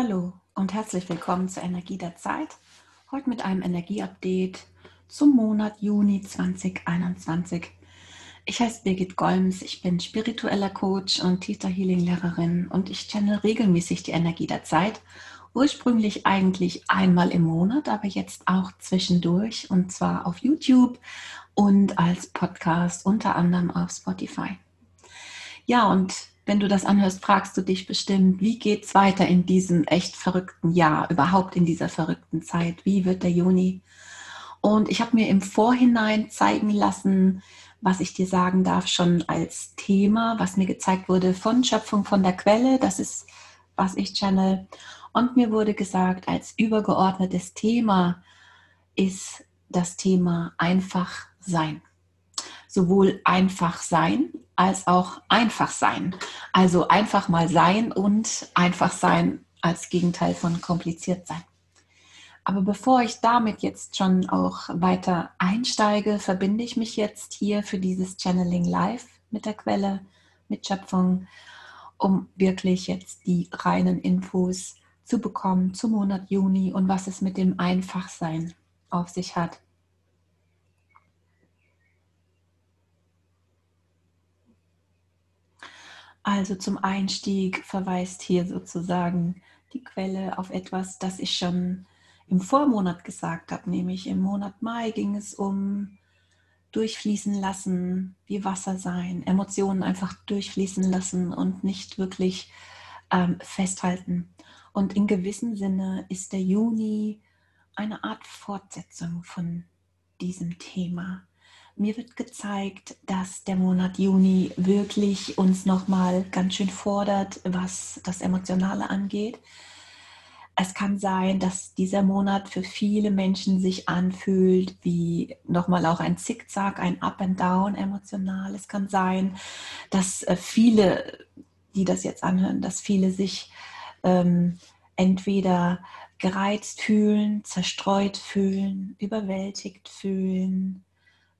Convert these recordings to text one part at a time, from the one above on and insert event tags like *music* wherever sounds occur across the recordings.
Hallo und herzlich willkommen zur Energie der Zeit. Heute mit einem Energieupdate zum Monat Juni 2021. Ich heiße Birgit Golms, ich bin spiritueller Coach und Theta Healing Lehrerin und ich channel regelmäßig die Energie der Zeit. Ursprünglich eigentlich einmal im Monat, aber jetzt auch zwischendurch und zwar auf YouTube und als Podcast unter anderem auf Spotify. Ja, und wenn du das anhörst, fragst du dich bestimmt, wie geht es weiter in diesem echt verrückten Jahr, überhaupt in dieser verrückten Zeit? Wie wird der Juni? Und ich habe mir im Vorhinein zeigen lassen, was ich dir sagen darf, schon als Thema, was mir gezeigt wurde von Schöpfung von der Quelle. Das ist, was ich channel. Und mir wurde gesagt, als übergeordnetes Thema ist das Thema einfach sein sowohl einfach sein als auch einfach sein. Also einfach mal sein und einfach sein als Gegenteil von kompliziert sein. Aber bevor ich damit jetzt schon auch weiter einsteige, verbinde ich mich jetzt hier für dieses Channeling Live mit der Quelle, mit Schöpfung, um wirklich jetzt die reinen Infos zu bekommen zum Monat Juni und was es mit dem Einfachsein auf sich hat. Also zum Einstieg verweist hier sozusagen die Quelle auf etwas, das ich schon im Vormonat gesagt habe, nämlich im Monat Mai ging es um durchfließen lassen, wie Wasser sein, Emotionen einfach durchfließen lassen und nicht wirklich ähm, festhalten. Und in gewissem Sinne ist der Juni eine Art Fortsetzung von diesem Thema. Mir wird gezeigt, dass der Monat Juni wirklich uns nochmal ganz schön fordert, was das Emotionale angeht. Es kann sein, dass dieser Monat für viele Menschen sich anfühlt wie nochmal auch ein Zickzack, ein Up and Down emotional. Es kann sein, dass äh, viele, die das jetzt anhören, dass viele sich ähm, entweder gereizt fühlen, zerstreut fühlen, überwältigt fühlen,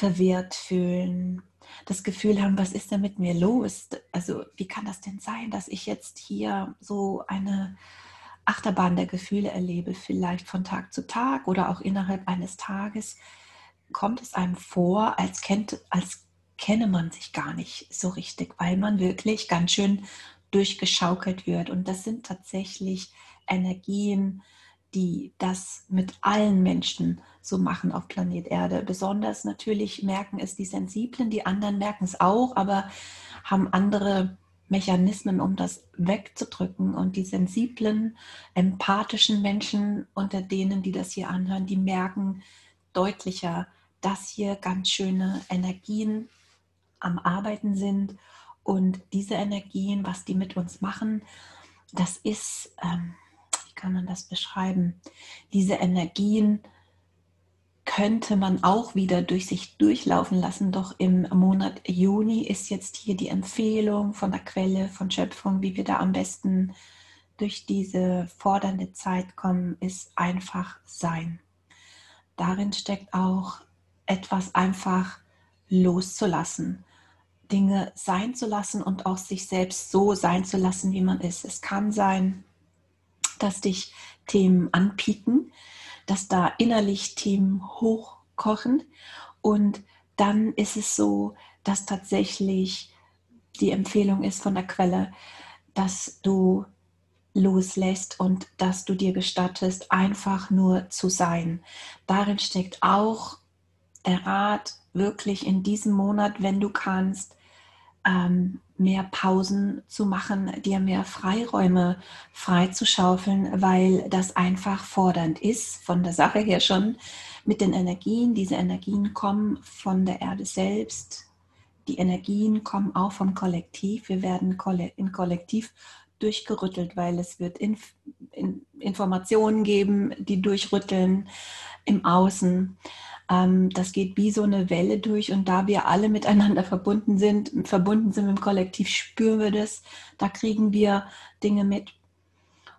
verwirrt fühlen, das Gefühl haben, was ist denn mit mir los? Also wie kann das denn sein, dass ich jetzt hier so eine Achterbahn der Gefühle erlebe, vielleicht von Tag zu Tag oder auch innerhalb eines Tages, kommt es einem vor, als, kennt, als kenne man sich gar nicht so richtig, weil man wirklich ganz schön durchgeschaukelt wird. Und das sind tatsächlich Energien, die das mit allen Menschen so machen auf Planet Erde. Besonders natürlich merken es die Sensiblen, die anderen merken es auch, aber haben andere Mechanismen, um das wegzudrücken. Und die sensiblen, empathischen Menschen unter denen, die das hier anhören, die merken deutlicher, dass hier ganz schöne Energien am Arbeiten sind. Und diese Energien, was die mit uns machen, das ist... Ähm, kann man das beschreiben? Diese Energien könnte man auch wieder durch sich durchlaufen lassen, doch im Monat Juni ist jetzt hier die Empfehlung von der Quelle, von Schöpfung, wie wir da am besten durch diese fordernde Zeit kommen, ist einfach sein. Darin steckt auch etwas einfach loszulassen, Dinge sein zu lassen und auch sich selbst so sein zu lassen, wie man ist. Es kann sein, dass dich Themen anpieken, dass da innerlich Themen hochkochen und dann ist es so, dass tatsächlich die Empfehlung ist von der Quelle, dass du loslässt und dass du dir gestattest, einfach nur zu sein. Darin steckt auch der Rat, wirklich in diesem Monat, wenn du kannst, ähm, mehr Pausen zu machen, dir mehr Freiräume freizuschaufeln, weil das einfach fordernd ist, von der Sache her schon mit den Energien. Diese Energien kommen von der Erde selbst. Die Energien kommen auch vom Kollektiv. Wir werden in Kollektiv durchgerüttelt, weil es wird Inf Informationen geben, die durchrütteln im Außen. Ähm, das geht wie so eine Welle durch und da wir alle miteinander *laughs* verbunden sind, verbunden sind mit dem Kollektiv, spüren wir das, da kriegen wir Dinge mit.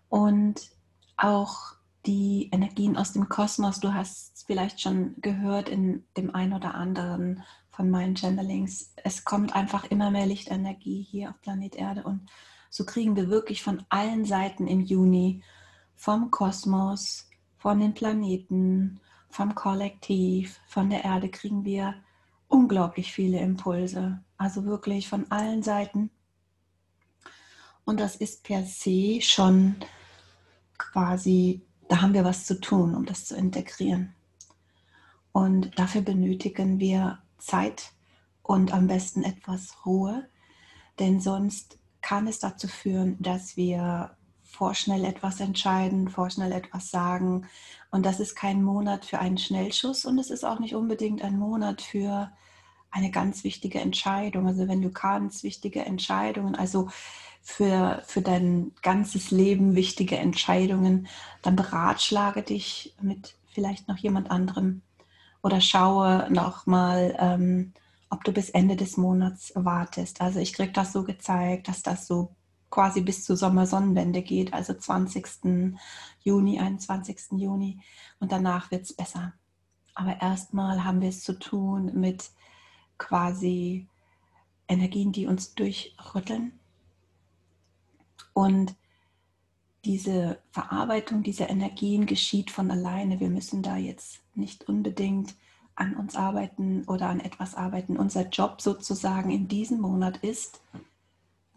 Und auch die Energien aus dem Kosmos, du hast es vielleicht schon gehört in dem einen oder anderen von meinen Channelings, es kommt einfach immer mehr Lichtenergie hier auf Planet Erde und so kriegen wir wirklich von allen Seiten im Juni vom Kosmos, von den Planeten, vom Kollektiv, von der Erde kriegen wir unglaublich viele Impulse. Also wirklich von allen Seiten. Und das ist per se schon quasi, da haben wir was zu tun, um das zu integrieren. Und dafür benötigen wir Zeit und am besten etwas Ruhe, denn sonst kann es dazu führen, dass wir vorschnell etwas entscheiden, vorschnell etwas sagen. Und das ist kein Monat für einen Schnellschuss und es ist auch nicht unbedingt ein Monat für eine ganz wichtige Entscheidung. Also wenn du kannst, wichtige Entscheidungen, also für, für dein ganzes Leben wichtige Entscheidungen, dann beratschlage dich mit vielleicht noch jemand anderem oder schaue nochmal, ähm, ob du bis Ende des Monats wartest. Also ich kriege das so gezeigt, dass das so quasi bis zur Sommersonnenwende geht, also 20. Juni, 21. Juni. Und danach wird es besser. Aber erstmal haben wir es zu tun mit quasi Energien, die uns durchrütteln. Und diese Verarbeitung dieser Energien geschieht von alleine. Wir müssen da jetzt nicht unbedingt an uns arbeiten oder an etwas arbeiten. Unser Job sozusagen in diesem Monat ist,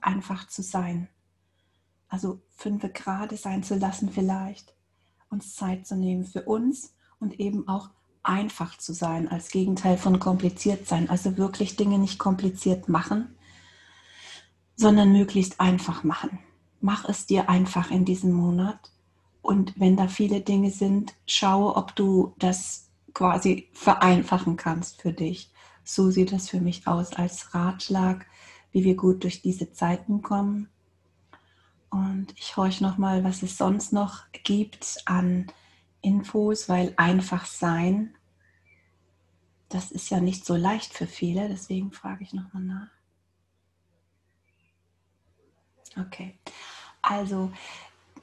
einfach zu sein. Also fünf Grade sein zu lassen vielleicht, uns Zeit zu nehmen für uns und eben auch einfach zu sein, als Gegenteil von kompliziert sein. Also wirklich Dinge nicht kompliziert machen, sondern möglichst einfach machen. Mach es dir einfach in diesem Monat. Und wenn da viele Dinge sind, schaue, ob du das quasi vereinfachen kannst für dich. So sieht das für mich aus als Ratschlag wie wir gut durch diese Zeiten kommen. Und ich horche nochmal, was es sonst noch gibt an Infos, weil einfach sein, das ist ja nicht so leicht für viele, deswegen frage ich nochmal nach. Okay, also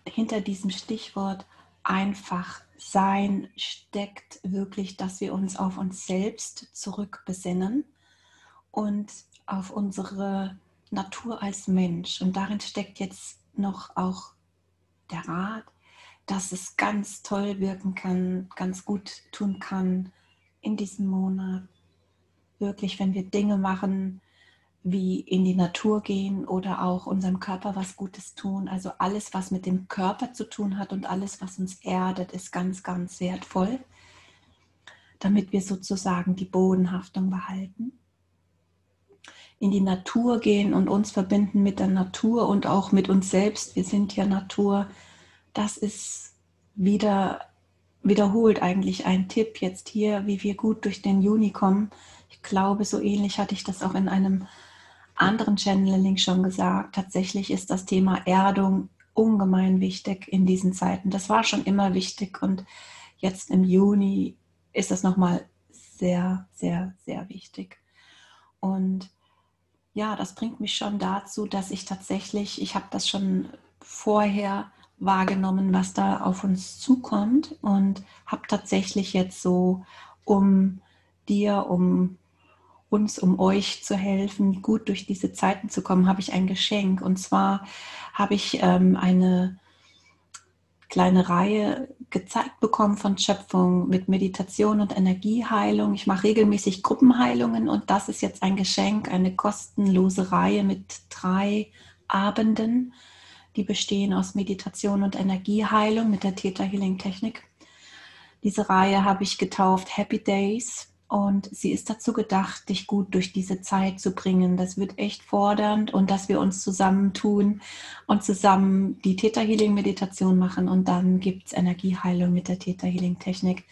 hinter diesem Stichwort einfach sein steckt wirklich, dass wir uns auf uns selbst zurückbesinnen und auf unsere Natur als Mensch. Und darin steckt jetzt noch auch der Rat, dass es ganz toll wirken kann, ganz gut tun kann in diesem Monat. Wirklich, wenn wir Dinge machen, wie in die Natur gehen oder auch unserem Körper was Gutes tun. Also alles, was mit dem Körper zu tun hat und alles, was uns erdet, ist ganz, ganz wertvoll, damit wir sozusagen die Bodenhaftung behalten in die Natur gehen und uns verbinden mit der Natur und auch mit uns selbst. Wir sind ja Natur. Das ist wieder wiederholt eigentlich ein Tipp jetzt hier, wie wir gut durch den Juni kommen. Ich glaube, so ähnlich hatte ich das auch in einem anderen Channeling schon gesagt. Tatsächlich ist das Thema Erdung ungemein wichtig in diesen Zeiten. Das war schon immer wichtig und jetzt im Juni ist das nochmal sehr, sehr, sehr wichtig. Und ja, das bringt mich schon dazu, dass ich tatsächlich, ich habe das schon vorher wahrgenommen, was da auf uns zukommt und habe tatsächlich jetzt so, um dir, um uns, um euch zu helfen, gut durch diese Zeiten zu kommen, habe ich ein Geschenk. Und zwar habe ich ähm, eine kleine Reihe gezeigt bekommen von Schöpfung mit Meditation und Energieheilung. Ich mache regelmäßig Gruppenheilungen und das ist jetzt ein Geschenk, eine kostenlose Reihe mit drei Abenden, die bestehen aus Meditation und Energieheilung mit der Theta Healing Technik. Diese Reihe habe ich getauft Happy Days und sie ist dazu gedacht, dich gut durch diese Zeit zu bringen. Das wird echt fordernd und dass wir uns zusammentun und zusammen die Theta Healing Meditation machen und dann gibt es Energieheilung mit der Theta Healing Technik.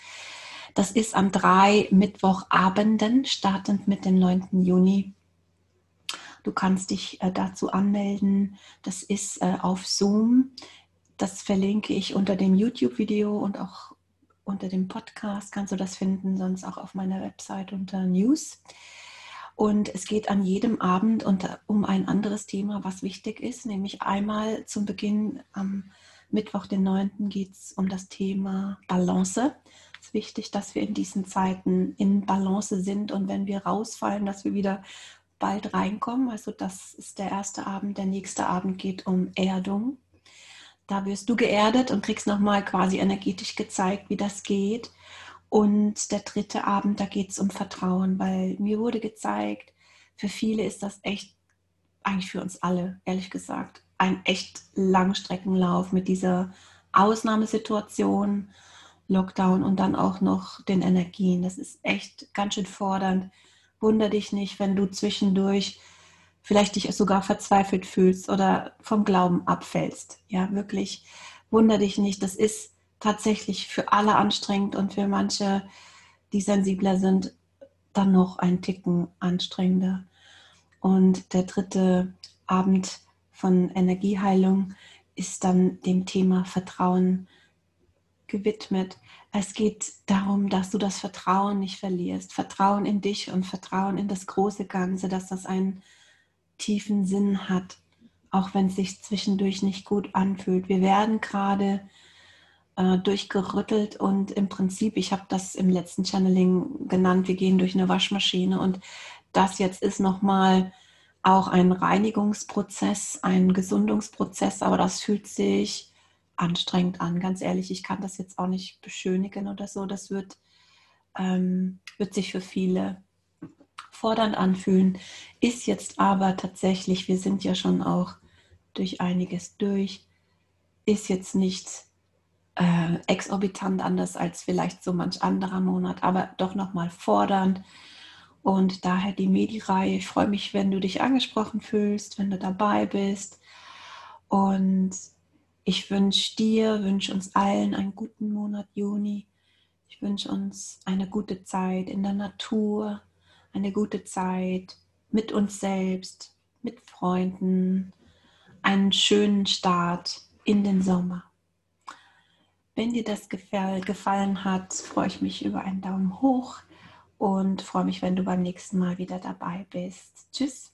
Das ist an drei Mittwochabenden, startend mit dem 9. Juni. Du kannst dich äh, dazu anmelden. Das ist äh, auf Zoom. Das verlinke ich unter dem YouTube-Video und auch unter dem Podcast kannst du das finden, sonst auch auf meiner Website unter News. Und es geht an jedem Abend um ein anderes Thema, was wichtig ist, nämlich einmal zum Beginn am Mittwoch, den 9. geht es um das Thema Balance. Es ist wichtig, dass wir in diesen Zeiten in Balance sind und wenn wir rausfallen, dass wir wieder bald reinkommen. Also das ist der erste Abend. Der nächste Abend geht um Erdung. Da wirst du geerdet und kriegst nochmal quasi energetisch gezeigt, wie das geht. Und der dritte Abend, da geht es um Vertrauen, weil mir wurde gezeigt, für viele ist das echt, eigentlich für uns alle, ehrlich gesagt, ein echt Langstreckenlauf mit dieser Ausnahmesituation, Lockdown und dann auch noch den Energien. Das ist echt ganz schön fordernd. Wunder dich nicht, wenn du zwischendurch vielleicht dich sogar verzweifelt fühlst oder vom Glauben abfällst. Ja, wirklich wunder dich nicht. Das ist tatsächlich für alle anstrengend und für manche, die sensibler sind, dann noch ein Ticken anstrengender. Und der dritte Abend von Energieheilung ist dann dem Thema Vertrauen gewidmet. Es geht darum, dass du das Vertrauen nicht verlierst. Vertrauen in dich und Vertrauen in das große Ganze, dass das einen tiefen Sinn hat, auch wenn es sich zwischendurch nicht gut anfühlt. Wir werden gerade äh, durchgerüttelt und im Prinzip, ich habe das im letzten Channeling genannt, wir gehen durch eine Waschmaschine und das jetzt ist nochmal auch ein Reinigungsprozess, ein Gesundungsprozess, aber das fühlt sich anstrengend an. Ganz ehrlich, ich kann das jetzt auch nicht beschönigen oder so. Das wird, ähm, wird sich für viele fordernd anfühlen, ist jetzt aber tatsächlich, wir sind ja schon auch durch einiges durch, ist jetzt nicht äh, exorbitant anders als vielleicht so manch anderer Monat, aber doch nochmal fordernd. Und daher die Medi-Reihe. Ich freue mich, wenn du dich angesprochen fühlst, wenn du dabei bist. Und ich wünsche dir, wünsche uns allen einen guten Monat Juni. Ich wünsche uns eine gute Zeit in der Natur, eine gute Zeit mit uns selbst, mit Freunden, einen schönen Start in den Sommer. Wenn dir das gefallen hat, freue ich mich über einen Daumen hoch und freue mich, wenn du beim nächsten Mal wieder dabei bist. Tschüss.